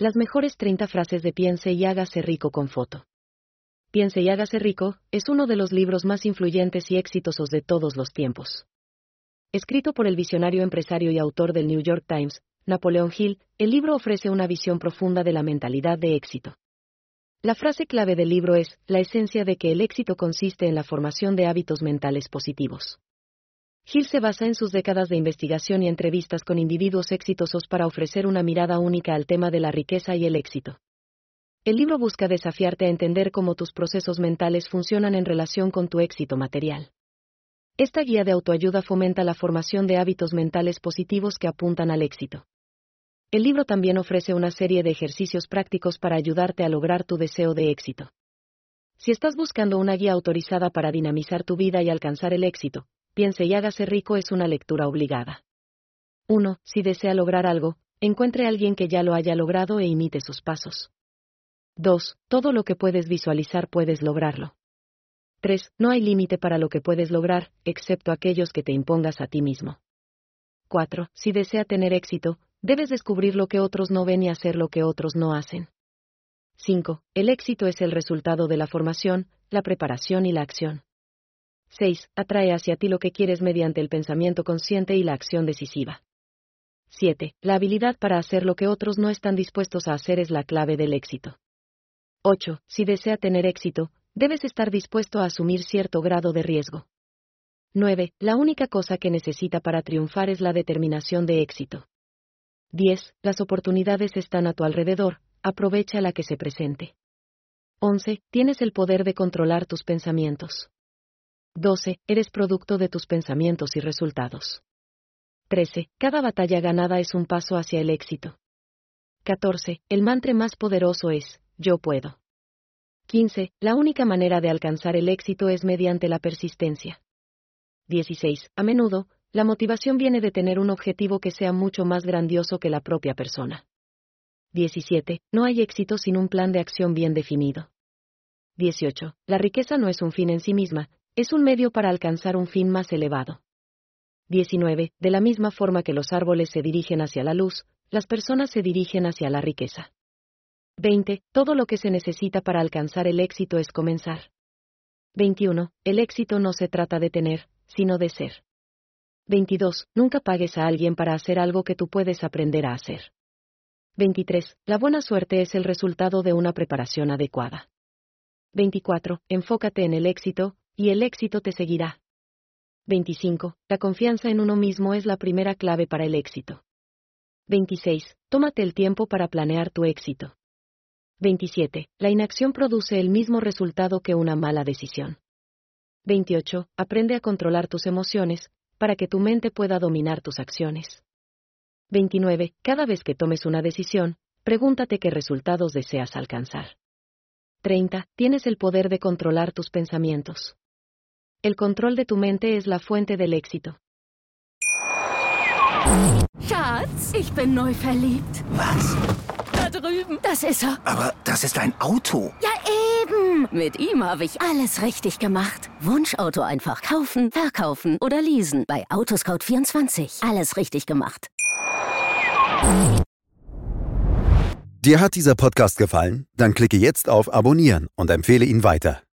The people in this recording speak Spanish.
Las mejores 30 frases de Piense y hágase rico con foto. Piense y hágase rico es uno de los libros más influyentes y exitosos de todos los tiempos. Escrito por el visionario empresario y autor del New York Times, Napoleon Hill, el libro ofrece una visión profunda de la mentalidad de éxito. La frase clave del libro es, la esencia de que el éxito consiste en la formación de hábitos mentales positivos. Hill se basa en sus décadas de investigación y entrevistas con individuos exitosos para ofrecer una mirada única al tema de la riqueza y el éxito. El libro busca desafiarte a entender cómo tus procesos mentales funcionan en relación con tu éxito material. Esta guía de autoayuda fomenta la formación de hábitos mentales positivos que apuntan al éxito. El libro también ofrece una serie de ejercicios prácticos para ayudarte a lograr tu deseo de éxito. Si estás buscando una guía autorizada para dinamizar tu vida y alcanzar el éxito, Piense y hágase rico es una lectura obligada. 1. Si desea lograr algo, encuentre a alguien que ya lo haya logrado e imite sus pasos. 2. Todo lo que puedes visualizar puedes lograrlo. 3. No hay límite para lo que puedes lograr, excepto aquellos que te impongas a ti mismo. 4. Si desea tener éxito, Debes descubrir lo que otros no ven y hacer lo que otros no hacen. 5. El éxito es el resultado de la formación, la preparación y la acción. 6. Atrae hacia ti lo que quieres mediante el pensamiento consciente y la acción decisiva. 7. La habilidad para hacer lo que otros no están dispuestos a hacer es la clave del éxito. 8. Si desea tener éxito, debes estar dispuesto a asumir cierto grado de riesgo. 9. La única cosa que necesita para triunfar es la determinación de éxito. 10. Las oportunidades están a tu alrededor, aprovecha la que se presente. 11. Tienes el poder de controlar tus pensamientos. 12. Eres producto de tus pensamientos y resultados. 13. Cada batalla ganada es un paso hacia el éxito. 14. El mantra más poderoso es, yo puedo. 15. La única manera de alcanzar el éxito es mediante la persistencia. 16. A menudo, la motivación viene de tener un objetivo que sea mucho más grandioso que la propia persona. 17. No hay éxito sin un plan de acción bien definido. 18. La riqueza no es un fin en sí misma, es un medio para alcanzar un fin más elevado. 19. De la misma forma que los árboles se dirigen hacia la luz, las personas se dirigen hacia la riqueza. 20. Todo lo que se necesita para alcanzar el éxito es comenzar. 21. El éxito no se trata de tener, sino de ser. 22. Nunca pagues a alguien para hacer algo que tú puedes aprender a hacer. 23. La buena suerte es el resultado de una preparación adecuada. 24. Enfócate en el éxito, y el éxito te seguirá. 25. La confianza en uno mismo es la primera clave para el éxito. 26. Tómate el tiempo para planear tu éxito. 27. La inacción produce el mismo resultado que una mala decisión. 28. Aprende a controlar tus emociones, para que tu mente pueda dominar tus acciones. 29. Cada vez que tomes una decisión, pregúntate qué resultados deseas alcanzar. 30. Tienes el poder de controlar tus pensamientos. El control de tu mente es la fuente del éxito. Schatz, ich bin neu verliebt. Was? Da drüben. Das ist er. Aber das ist ein Auto. Ja, eben. Mit ihm habe ich alles richtig gemacht. Wunschauto einfach kaufen, verkaufen oder leasen. Bei Autoscout24. Alles richtig gemacht. Dir hat dieser Podcast gefallen? Dann klicke jetzt auf Abonnieren und empfehle ihn weiter.